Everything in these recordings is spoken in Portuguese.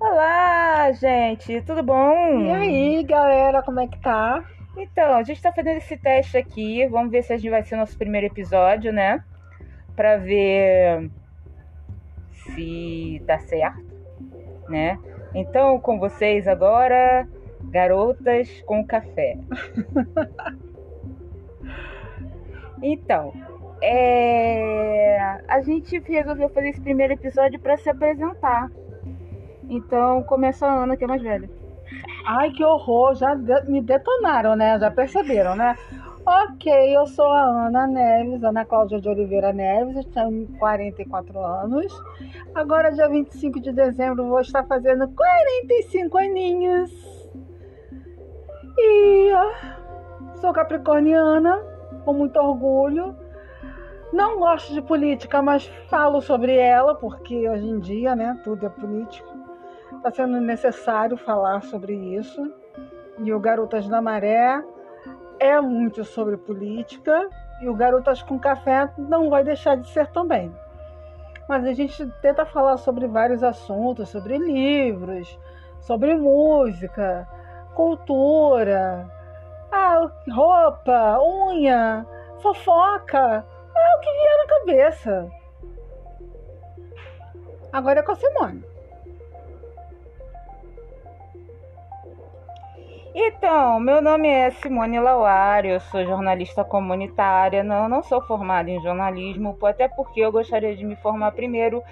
Olá, gente, tudo bom? E aí, galera, como é que tá? Então, a gente tá fazendo esse teste aqui, vamos ver se a gente vai ser nosso primeiro episódio, né? Pra ver se dá certo, né? Então, com vocês agora, garotas com café. então, é... a gente resolveu fazer esse primeiro episódio para se apresentar. Então, começa a Ana, que é mais velha. Ai, que horror, já de- me detonaram, né? Já perceberam, né? Ok, eu sou a Ana Neves, Ana Cláudia de Oliveira Neves, eu tenho 44 anos. Agora, dia 25 de dezembro, vou estar fazendo 45 aninhos. E sou capricorniana, com muito orgulho. Não gosto de política, mas falo sobre ela, porque hoje em dia, né, tudo é político. Está sendo necessário falar sobre isso. E o Garotas da Maré é muito sobre política e o Garotas com Café não vai deixar de ser também. Mas a gente tenta falar sobre vários assuntos, sobre livros, sobre música, cultura, roupa, unha, fofoca, é o que vier na cabeça. Agora é com a Simone. Então, meu nome é Simone Lauário, eu sou jornalista comunitária, não, não sou formada em jornalismo, até porque eu gostaria de me formar primeiro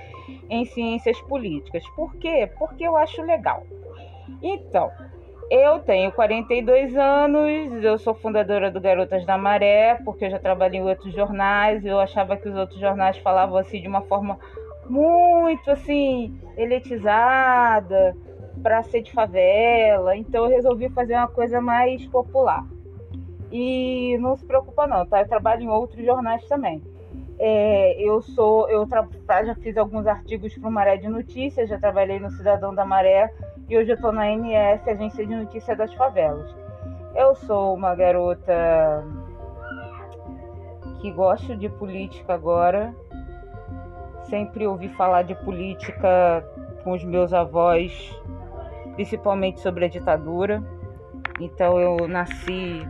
em ciências políticas. Por quê? Porque eu acho legal. Então, eu tenho 42 anos, eu sou fundadora do Garotas da Maré, porque eu já trabalhei em outros jornais, eu achava que os outros jornais falavam assim de uma forma muito assim, elitizada, para ser de favela, então eu resolvi fazer uma coisa mais popular. E não se preocupa não, tá? Eu trabalho em outros jornais também. É, eu sou, eu tra- já fiz alguns artigos para o Maré de Notícias, já trabalhei no Cidadão da Maré e hoje eu estou na MS, Agência de Notícias das Favelas. Eu sou uma garota que gosto de política agora. Sempre ouvi falar de política com os meus avós principalmente sobre a ditadura. Então eu nasci,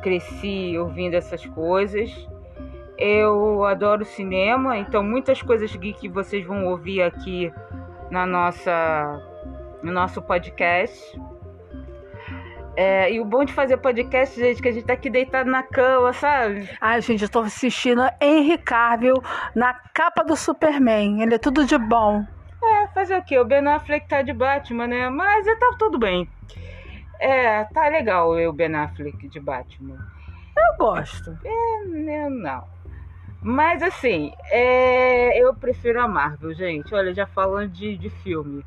cresci ouvindo essas coisas. Eu adoro cinema, então muitas coisas que vocês vão ouvir aqui na nossa, no nosso podcast. É, e o bom de fazer podcast, gente, é que a gente tá aqui deitado na cama, sabe? Ai, gente, eu tô assistindo Henry Cavill na capa do Superman. Ele é tudo de bom. É, fazer o quê? O Ben Affleck tá de Batman, né? Mas tá tudo bem. É, tá legal o Ben Affleck de Batman. Eu gosto. Né, Não. Mas assim, é, eu prefiro a Marvel, gente. Olha, já falando de, de filme.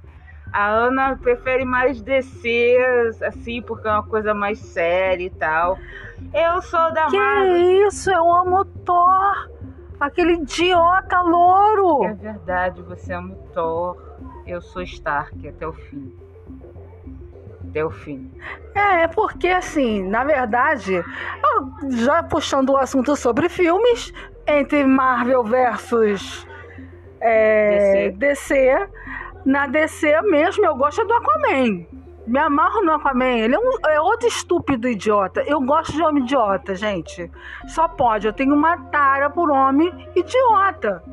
A Ana prefere mais DC, assim, porque é uma coisa mais séria e tal. Eu sou da Que Marvel. isso? Eu amo Thor. Aquele idiota louro. É verdade, você ama o Thor. Eu sou Stark até o fim. Até o fim. É, é porque assim, na verdade, já puxando o assunto sobre filmes, entre Marvel versus é, DC. na DC mesmo eu gosto do Aquaman. Me amarro no Aquaman. Ele é, um- é outro estúpido idiota. Eu gosto de homem idiota, gente. Só pode. Eu tenho uma tara por homem idiota.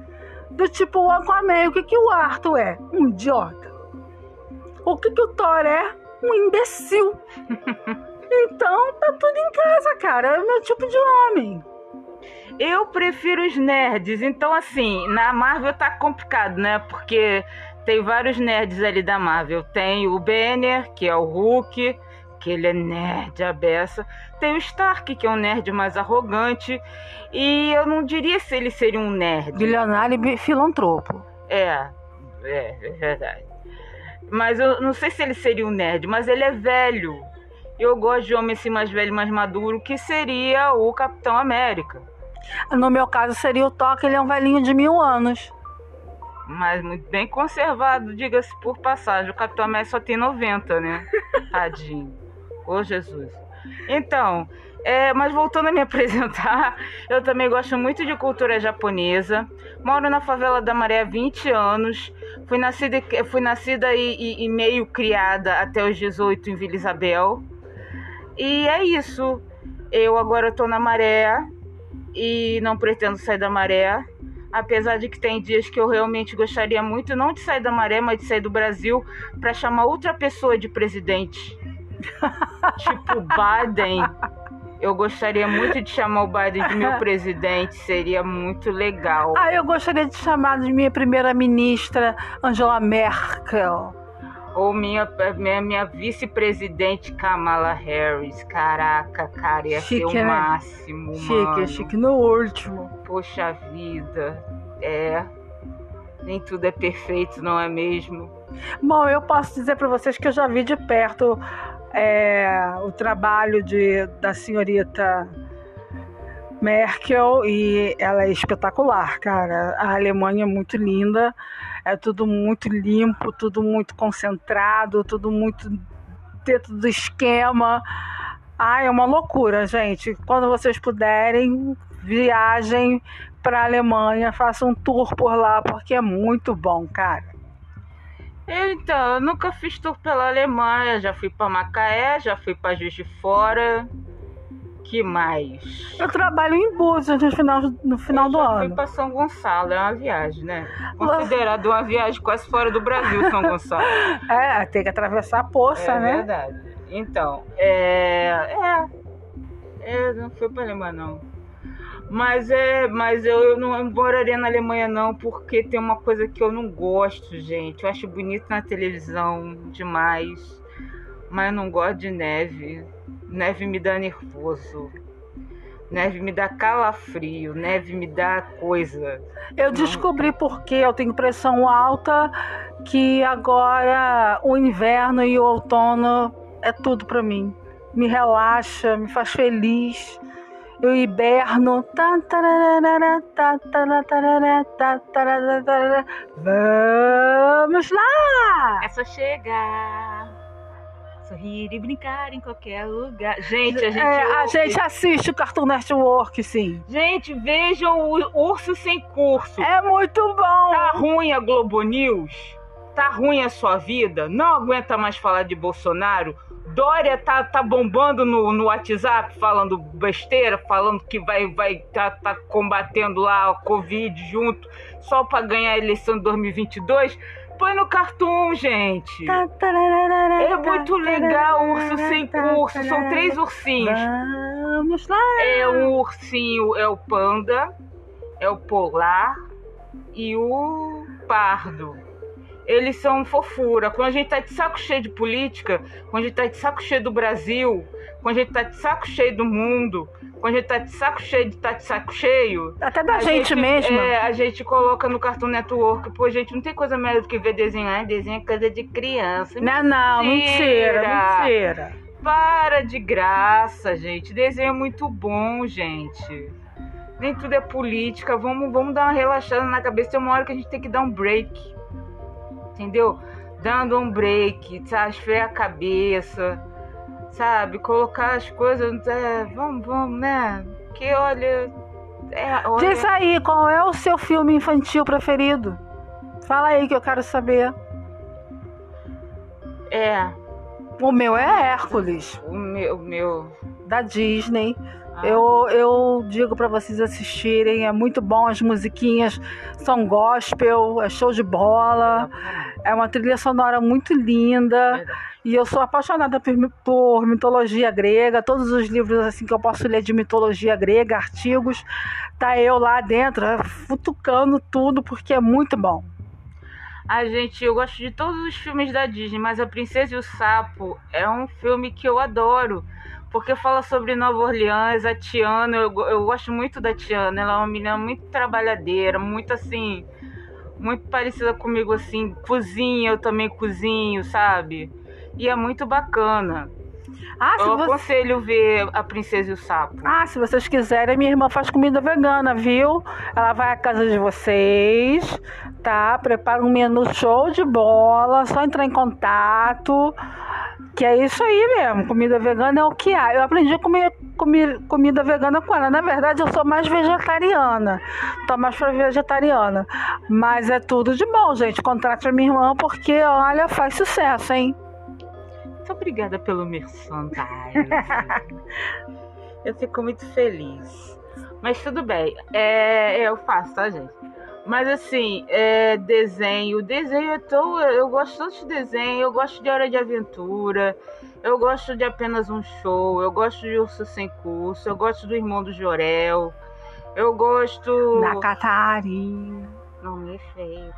Do tipo o Aquaman. O que, que o Arthur é? Um idiota. O que, que o Thor é? Um imbecil. Então, tá tudo em casa, cara. É o meu tipo de homem. Eu prefiro os nerds. Então, assim, na Marvel tá complicado, né? Porque tem vários nerds ali da Marvel. Tem o Banner, que é o Hulk, que ele é nerd a beça. Tem o Stark, que é um nerd mais arrogante. E eu não diria se ele seria um nerd. Bilionário e filantropo. É, é, é verdade. Mas eu não sei se ele seria um nerd, mas ele é velho. Eu gosto de homem assim mais velho, mais maduro, que seria o Capitão América. No meu caso, seria o Thor, que ele é um velhinho de mil anos. Mas muito bem conservado, diga-se por passagem. O Capitão América só tem 90, né? Tadinho. Ô Jesus. Então, É, mas voltando a me apresentar, eu também gosto muito de cultura japonesa. Moro na favela da Maré há 20 anos. Fui nascida, fui nascida e, e, e meio criada até os 18 em Vila Isabel. E é isso. Eu agora estou na Maré e não pretendo sair da Maré. Apesar de que tem dias que eu realmente gostaria muito não de sair da Maré, mas de sair do Brasil para chamar outra pessoa de presidente. tipo Biden. Eu gostaria muito de chamar o Biden de meu presidente, seria muito legal. Ah, eu gostaria de chamar de minha primeira-ministra Angela Merkel. Ou minha, minha, minha vice-presidente Kamala Harris. Caraca, cara, ia chique, ser o né? máximo, chique, mano. Chique, no último. Poxa vida, é. Nem tudo é perfeito, não é mesmo? Bom, eu posso dizer para vocês que eu já vi de perto é, o trabalho de, da senhorita Merkel e ela é espetacular, cara. A Alemanha é muito linda, é tudo muito limpo, tudo muito concentrado, tudo muito dentro do esquema. Ah, é uma loucura, gente. Quando vocês puderem, viajem para a Alemanha, façam um tour por lá, porque é muito bom, cara. Então, eu nunca fiz tour pela Alemanha, já fui para Macaé, já fui para Juiz de Fora. Que mais? Eu trabalho em Búzios no final, no final eu do ano. Fui para São Gonçalo, é uma viagem, né? Considerado uma viagem quase fora do Brasil, São Gonçalo. é, tem que atravessar a poça, é né? É verdade. Então, é. É. É, não fui para Alemanha, não. Mas é, mas eu, eu não moraria na Alemanha não, porque tem uma coisa que eu não gosto, gente. Eu acho bonito na televisão demais, mas eu não gosto de neve. Neve me dá nervoso. Neve me dá calafrio, neve me dá coisa. Eu descobri porque eu tenho pressão alta que agora o inverno e o outono é tudo para mim. Me relaxa, me faz feliz eu hiberno. Vamos lá! É só chegar, sorrir e brincar em qualquer lugar. Gente, a gente, é, a gente assiste o Cartoon Network, sim. Gente, vejam o Urso Sem Curso. É muito bom. Tá ruim a Globo News? Tá ruim a sua vida? Não aguenta mais falar de Bolsonaro? Dória tá, tá bombando no, no WhatsApp, falando besteira, falando que vai vai tá, tá combatendo lá a Covid junto, só para ganhar a eleição de 2022. Põe no cartoon, gente. É muito legal, urso sem curso. São três ursinhos. Vamos lá. É um ursinho, é o panda, é o polar e o pardo eles são fofura. Quando a gente tá de saco cheio de política, quando a gente tá de saco cheio do Brasil, quando a gente tá de saco cheio do mundo, quando a gente tá de saco cheio de tá de saco cheio. Até da gente, gente, mesmo. É, a gente coloca no Cartoon Network. Pô, gente, não tem coisa melhor do que ver desenhar. Desenho é coisa de criança. Não, não, mentira, mentira. Para de graça, gente. Desenho é muito bom, gente. Nem tudo é política. Vamos, vamos dar uma relaxada na cabeça. Tem uma hora que a gente tem que dar um break entendeu? Dando um break, sabe? Esfriar a cabeça, sabe? Colocar as coisas. É, vamos, vamos, né? Que olha, é, olha. Diz aí, qual é o seu filme infantil preferido? Fala aí que eu quero saber. É. O meu é Hércules. O meu. O meu... Da Disney. Eu, eu digo para vocês assistirem, é muito bom, as musiquinhas são gospel, é show de bola, é uma trilha sonora muito linda. E eu sou apaixonada por, por, mitologia grega, todos os livros assim que eu posso ler de mitologia grega, artigos, tá eu lá dentro, futucando tudo porque é muito bom. A gente, eu gosto de todos os filmes da Disney, mas A Princesa e o Sapo é um filme que eu adoro porque fala sobre Nova Orleans, a Tiana, eu, eu gosto muito da Tiana, ela é uma menina muito trabalhadeira, muito assim, muito parecida comigo assim, cozinha, eu também cozinho, sabe? E é muito bacana. Ah, eu você... aconselho ver a Princesa e o Sapo. Ah, se vocês quiserem, minha irmã faz comida vegana, viu? Ela vai à casa de vocês, tá? Prepara um menu show de bola, só entrar em contato Que é isso aí mesmo, comida vegana é o que há. Eu aprendi a comer, comer comida vegana com ela. Na verdade, eu sou mais vegetariana. Tô mais pra vegetariana. Mas é tudo de bom, gente. Contrate a minha irmã porque, olha, faz sucesso, hein? Muito obrigada pelo merchandising. eu fico muito feliz. Mas tudo bem. É, eu faço, tá, gente? Mas assim, é, desenho. Desenho é tão. Eu gosto tanto de desenho, eu gosto de Hora de Aventura, eu gosto de apenas um show, eu gosto de Urso Sem Curso, eu gosto do Irmão do Jorel, eu gosto. Da Catarina. Não, é feio.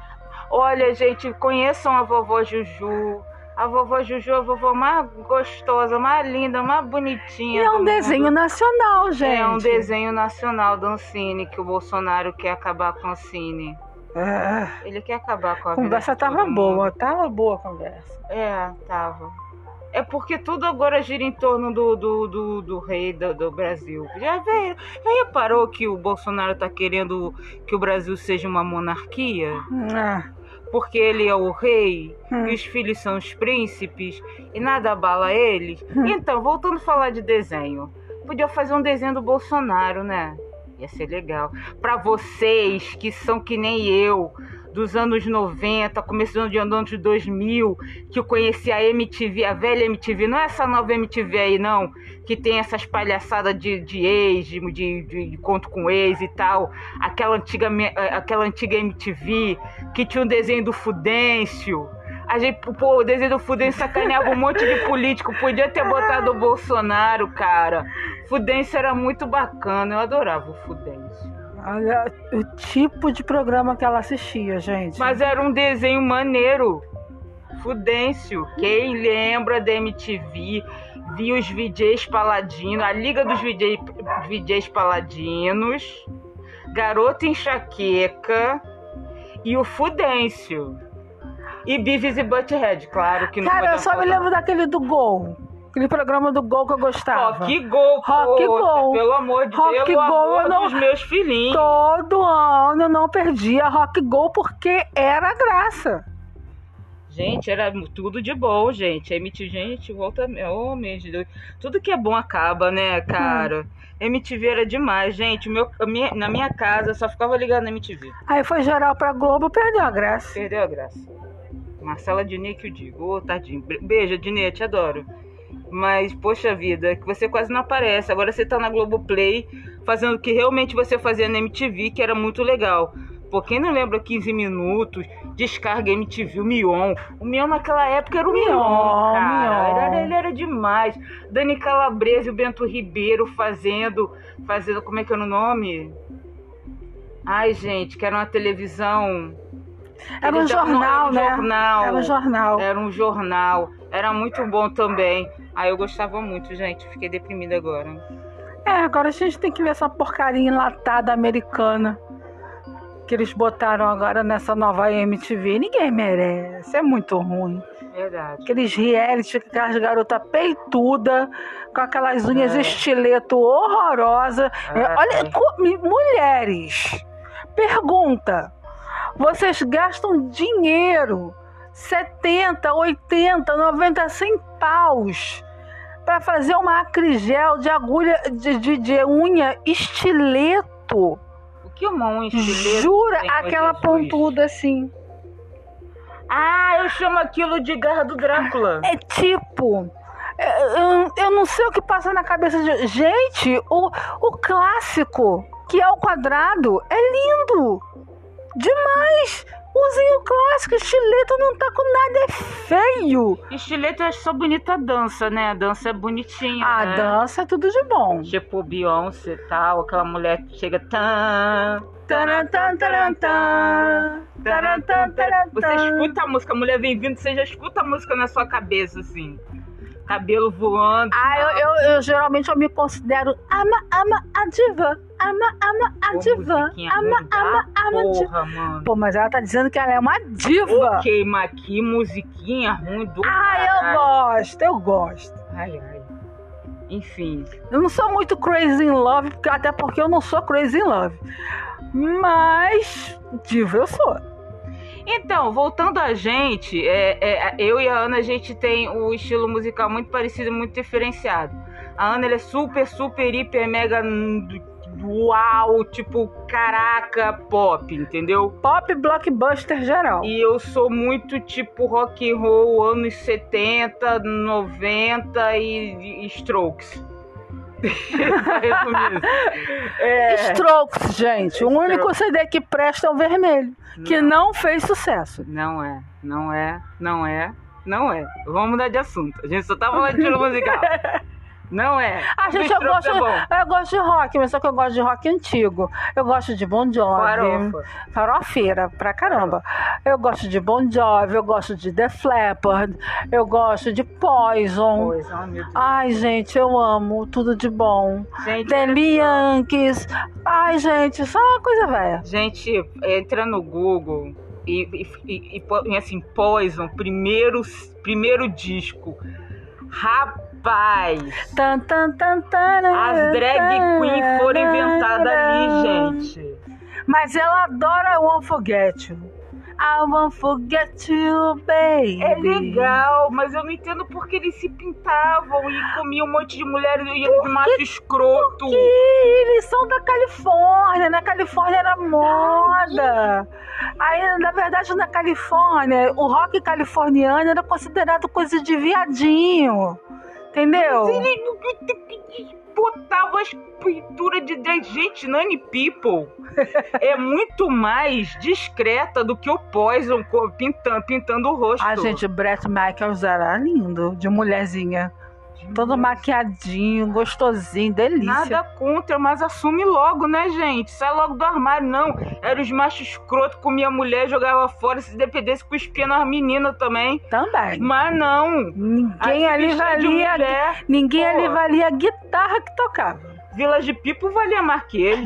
Olha, gente, conheçam a vovó Juju. A vovó Juju, a vovó mais gostosa, mais linda, mais bonitinha. E é um desenho mundo. nacional, gente. É um desenho nacional do Ancine, que o Bolsonaro quer acabar com o Ancine. É. Ele quer acabar com a A conversa vida de tava todo boa, tava boa a conversa. É, tava. É porque tudo agora gira em torno do, do, do, do rei do, do Brasil. Já, veio, já reparou que o Bolsonaro tá querendo que o Brasil seja uma monarquia? Ah, Porque ele é o rei Hum. e os filhos são os príncipes e nada abala eles. Então, voltando a falar de desenho, podia fazer um desenho do Bolsonaro, né? Ia ser legal. Pra vocês que são que nem eu, dos anos 90, começando de anos 2000, que eu conheci a MTV, a velha MTV, não é essa nova MTV aí não, que tem essas palhaçadas de, de ex, de, de, de conto com ex e tal, aquela antiga, eh, aquela antiga MTV que tinha um desenho do Fudêncio. A gente, pô, o desenho do Fudêncio sacaneava um monte de político. Podia ter botado o Bolsonaro, cara. Fudêncio era muito bacana. Eu adorava o Fudêncio. Olha o tipo de programa que ela assistia, gente. Mas era um desenho maneiro. Fudêncio. Quem lembra da MTV? Via os VJs Paladinos, a Liga dos VJ, VJs Paladinos, Garota Enxaqueca e o Fudêncio. E Beavis e Butthead, claro que não Cara, eu só me lembro daquele do Gol. Aquele programa do Gol que eu gostava. Rock Go, Rock poxa, Go. Pelo amor de Rock Deus, Go, pelo amor não- dos meus filhinhos. Todo ano eu não perdia Rock Go porque era graça. Gente, era tudo de bom, gente. MTV, gente, volta. Oh, meu Deus. Tudo que é bom acaba, né, cara? MTV era demais, gente. Meu, minha- na minha casa eu só ficava ligado na MTV. Aí foi geral pra Globo, perdeu a graça. Perdeu a graça. Marcela Diné que eu digo. Ô, tadinho. Be- Beijo, Diné, te adoro. Mas, poxa vida, que você quase não aparece. Agora você tá na Globoplay fazendo o que realmente você fazia na MTV, que era muito legal. Pô, quem não lembra 15 minutos, descarga MTV, o Mion. O Mion naquela época era o Mion, Mion, cara. Mion. Era, ele era demais. Dani Calabresa e o Bento Ribeiro fazendo, fazendo, como é que era o nome? Ai, gente, que era uma televisão... Era um jornal, era um né? jornal. Era um jornal. Era um jornal. Era muito bom também. Aí eu gostava muito, gente. Fiquei deprimida agora. É, agora a gente tem que ver essa porcaria enlatada americana que eles botaram agora nessa nova MTV. Ninguém merece, é muito ruim. Verdade. Aqueles reality com aquelas garotas peituda, com aquelas unhas É. estileto horrorosa. É. Olha, mulheres, pergunta: vocês gastam dinheiro, 70, 80, 90, 100 paus, para fazer uma acrigel de agulha de, de, de unha estileto? O que uma unha estilete? Jura? Aquela pontuda assim. Ah, eu chamo aquilo de garra do Drácula. É tipo. é, Eu, eu não sei o que passa na cabeça de. Gente, o, o clássico, que é o quadrado, é lindo! Demais! Usem o clássico, estileto não tá com nada, é feio! Estilete eu acho só bonita dança, né? A dança é bonitinha. A né? dança é tudo de bom. Tipo Beyoncé e tal, aquela mulher que chega. Tan, Você escuta a música, a mulher vem vindo, você já escuta a música na sua cabeça, assim. Cabelo voando. Ah, eu, eu, eu geralmente eu me considero ama, ama a diva. Ama, ama a Pô, diva. Ama, ama, ama a diva. Mano. Pô, mas ela tá dizendo que ela é uma diva. Ok, mas que musiquinha ruim do Ah, eu caralho. gosto, eu gosto. Ai, ai. Enfim. Eu não sou muito crazy in love, até porque eu não sou crazy in love. Mas diva eu sou. Então, voltando a gente, é, é, eu e a Ana, a gente tem o estilo musical muito parecido, muito diferenciado. A Ana ela é super, super, hiper, mega uau, tipo, caraca, pop, entendeu? Pop blockbuster geral. E eu sou muito tipo rock and roll anos 70, 90 e, e Strokes. É. Strokes, gente. O único CD que presta é o vermelho, não. que não fez sucesso. Não é, não é, não é, não é. Vamos mudar de assunto. A gente só tá falando de estilo musical. Não é. A gente, eu gosto, é eu gosto de rock, mas só que eu gosto de rock antigo. Eu gosto de Bon Jovi. Farofa. Farofeira, pra caramba. Eu gosto de Bon Jovi, eu gosto de The Flappard, eu gosto de Poison. Poison, meu Deus. Ai, gente, eu amo tudo de bom. Gente, The Yankees. Ai, gente, só uma coisa velha. Gente, entra no Google e, e, e, assim, Poison, primeiro, primeiro disco. Rapaz Rapaz! Tan, tan, tan, as drag queen foram inventadas ali, gente. Mas ela adora Forget You. I won't forget you, baby. É legal, mas eu não entendo porque eles se pintavam e comiam um monte de mulheres e de macho escroto. Porque eles são da Califórnia, na Califórnia era moda. Aí, na verdade, na Califórnia, o rock californiano era considerado coisa de viadinho. Entendeu? Mas ele botava as pinturas de gente, Nani People é muito mais discreta do que o Poison pintando, pintando o rosto. A gente, Brett Michaels era lindo, de mulherzinha. Todo maquiadinho, gostosinho, delícia. Nada contra, mas assume logo, né, gente? Sai logo do armário, não. Era os machos escroto, comia mulher, jogava fora, se dependesse, cuspia nas meninas também. Também. Mas não. Ninguém ali valia. Ninguém Pô. ali valia a guitarra que tocava. Village People valia mais que ele.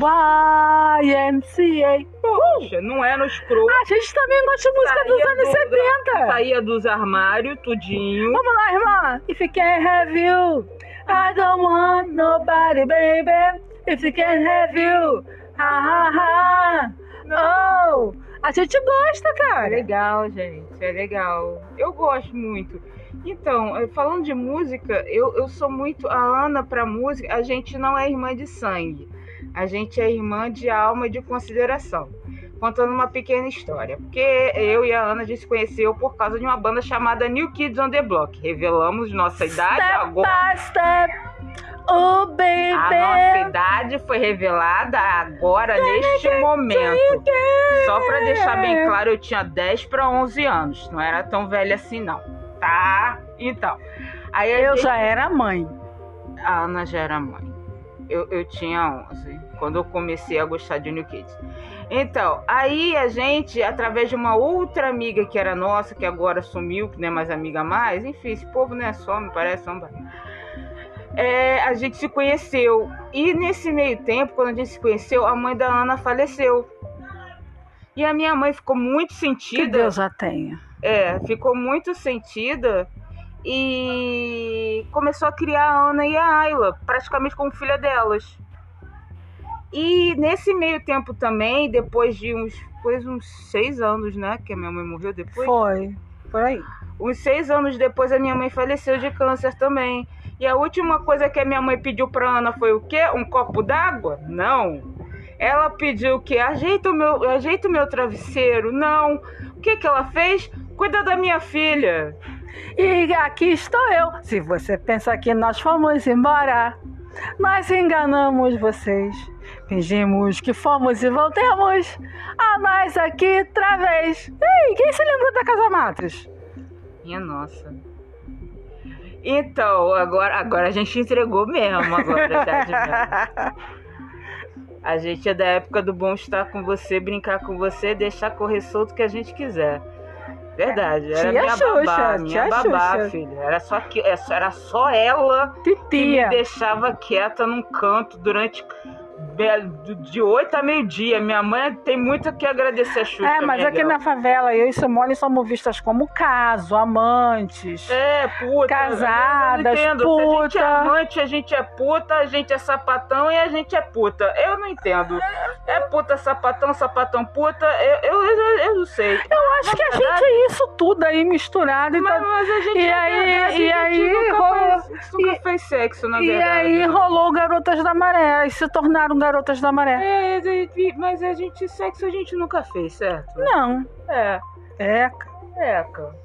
YMCA. Poxa, não é no escroto. A gente também gosta de música dos anos do, 70. Saía dos armários, tudinho. Vamos lá, irmã. If you can't have you, I don't want nobody, baby. If you can't have you, ha ha ha. Oh, a gente gosta, cara. É legal, gente. É legal. Eu gosto muito. Então, eh, falando de música, eu, eu sou muito. A Ana, para música, a gente não é irmã de sangue. A gente é irmã de alma e de consideração. Contando uma pequena história. Porque eu e a Ana a gente se conheceu por causa de uma banda chamada New Kids on the Block. Revelamos nossa idade step agora. By step. Oh, baby. A nossa idade foi revelada agora, neste momento. Só para deixar bem claro, eu tinha 10 para 11 anos. Não era tão velha assim, não. Tá? Então. Aí eu gente... já era mãe. A Ana já era mãe. Eu, eu tinha 11 quando eu comecei a gostar de New Kids. Então, aí a gente, através de uma outra amiga que era nossa, que agora sumiu, que não é mais amiga mais, enfim, esse povo não é só, me parece sombra. É, a gente se conheceu. E nesse meio tempo, quando a gente se conheceu, a mãe da Ana faleceu. E a minha mãe ficou muito sentida. Que Deus a tenha. É, ficou muito sentida e começou a criar a Ana e a Ayla, praticamente como filha delas. E nesse meio tempo também, depois de uns, depois uns seis anos, né? Que a minha mãe morreu depois. Foi, por aí. Uns seis anos depois a minha mãe faleceu de câncer também. E a última coisa que a minha mãe pediu pra Ana foi o quê? Um copo d'água? Não. Ela pediu o quê? Ajeita o meu, ajeita o meu travesseiro? Não. O que que ela fez? Cuida da minha filha. E aqui estou eu. Se você pensa que nós fomos embora, nós enganamos vocês. Fingimos que fomos e voltemos a nós aqui outra vez. Ei, quem se lembra da Casa Matos? Minha nossa. Então, agora, agora a gente entregou mesmo, agora, tá A gente é da época do bom estar com você, brincar com você, deixar correr solto que a gente quiser. Verdade, era tia minha Xuxa, babá, minha babá, Xuxa. filha. Era só, que, era só ela Titia. que me deixava quieta num canto durante de 8 a meio-dia. Minha mãe tem muito que agradecer a Xuxa. É, mas aqui na favela, eu e Simone somos vistas como caso, amantes. É, puta. Casadas, eu não entendo. puta. Se a gente é amante, a gente é puta, a gente é sapatão e a gente é puta. Eu não entendo. É puta, sapatão, sapatão, puta. Eu, eu, eu, eu não sei. Eu acho que a gente é isso tudo aí misturado. Mas, Então... mas a gente E é aí- e a gente aí nunca, rolou- fez, nunca e- fez sexo, na E verdade. aí rolou Garotas da Maré, e se tornaram Garotas da Maré. É, mas a gente, sexo a gente nunca fez, certo? Não. É, É, é, cara.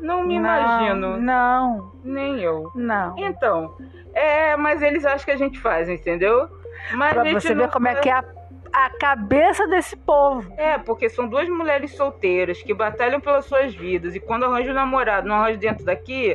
Não me não, imagino. Não, Nem eu. não. Então, é, mas eles acham que a gente faz, entendeu? Mas a Pra você ver como é faz. que é a, a cabeça desse povo. É, porque são duas mulheres solteiras que batalham pelas suas vidas e quando arranjam um namorado, não arranjam dentro daqui,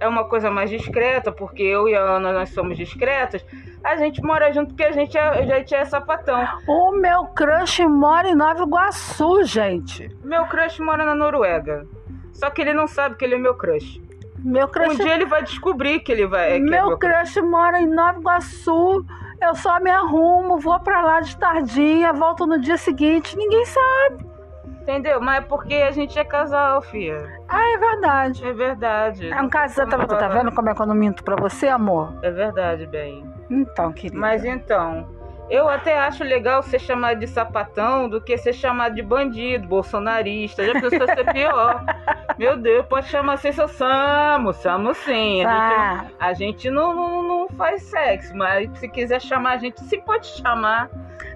é uma coisa mais discreta, porque eu e a Ana nós somos discretas. A gente mora junto porque a gente é, a gente é sapatão. O meu crush mora em Nova Iguaçu, gente. Meu crush mora na Noruega. Só que ele não sabe que ele é meu crush. Meu crush, Um dia ele vai descobrir que ele vai. que é meu meu crush. crush mora em Nova Iguaçu. Eu só me arrumo, vou pra lá de tardinha, volto no dia seguinte. Ninguém sabe. Entendeu? Mas é porque a gente é casal, filha. Ah, é verdade. É verdade. É um caso, tá, tá vendo como é que eu não minto pra você, amor? É verdade, bem. Então, querida. Mas então, eu até acho legal ser chamado de sapatão do que ser chamado de bandido, bolsonarista. Já pensou ser pior? Meu Deus, pode chamar assim, seu Samu, Samu sim. A gente, Ah, a gente não, não, não faz sexo, mas se quiser chamar a gente, sim pode chamar.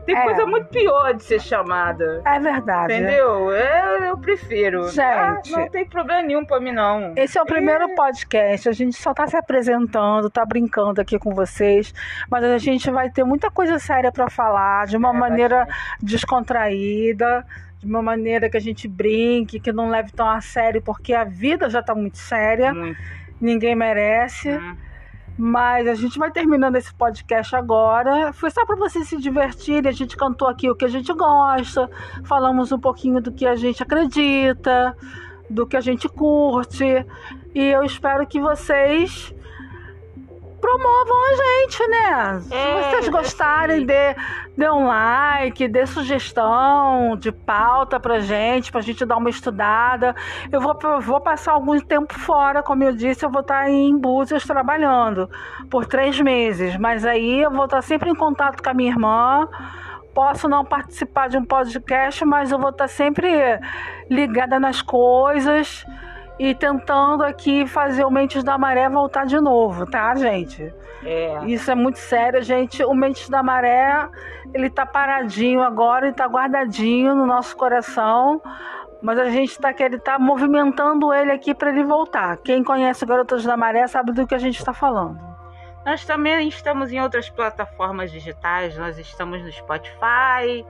Tem É. coisa muito pior de ser chamada. é verdade. Entendeu? Eu, eu prefiro. Gente. Ah, não tem problema nenhum pra mim, não. Esse é o primeiro podcast, a gente só tá se apresentando, tá brincando aqui com vocês, mas a gente vai ter muita coisa séria pra falar, de uma É, maneira descontraída, de uma maneira que a gente brinque, que não leve tão a sério, porque a vida já tá muito séria, Muito. ninguém merece. Hum. Mas a gente vai terminando esse podcast agora. Foi só para vocês se divertirem. A gente cantou aqui o que a gente gosta, falamos um pouquinho do que a gente acredita, do que a gente curte. E eu espero que vocês promovam a gente, né? Se É, vocês gostarem, dê, dê um like, dê sugestão de pauta pra gente, pra gente dar uma estudada. Eu vou, vou passar algum tempo fora, como eu disse, eu vou estar em Búzios trabalhando por três meses. Mas aí eu vou estar sempre em contato com a minha irmã. Posso não participar de um podcast, mas eu vou estar sempre ligada nas coisas e tentando aqui fazer o Mentes da Maré voltar de novo, tá, gente? É. Isso é muito sério, gente. O Mentes da Maré, ele tá paradinho agora e tá guardadinho no nosso coração. Mas a gente tá, ele tá movimentando ele aqui para ele voltar. Quem conhece o Garotas da Maré sabe do que a gente tá falando. Nós também estamos em outras plataformas digitais. Nós estamos no Spotify.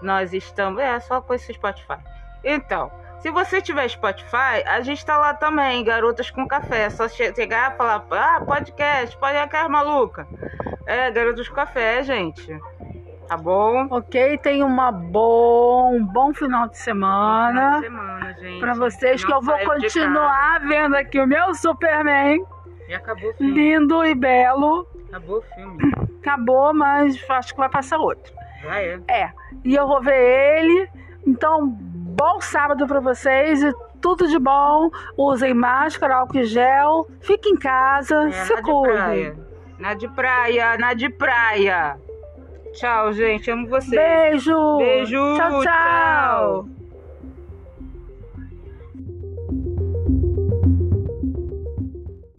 Nós estamos. É, só com esse Spotify. Então, se você tiver Spotify, a gente tá lá também, Garotas com Café. É só che- chegar e falar: ah, podcast, podcast maluca. É, Garotas com Café, gente. Tá bom? Ok? Tenha uma boa, um bom final de Final semana. de semana, gente. Pra vocês que Não eu vou continuar vendo aqui o meu Superman. E acabou o filme. lindo e belo. Acabou o filme. Acabou, mas acho que vai passar outro. Já é. É, e eu vou ver ele. Então, bom sábado pra vocês e tudo de bom. Usem máscara, álcool em gel. Fiquem em casa, É, se na de cuidem. praia. Na de praia, na de praia. Tchau, gente. Amo vocês. Beijo. Beijo, Tchau, tchau. tchau.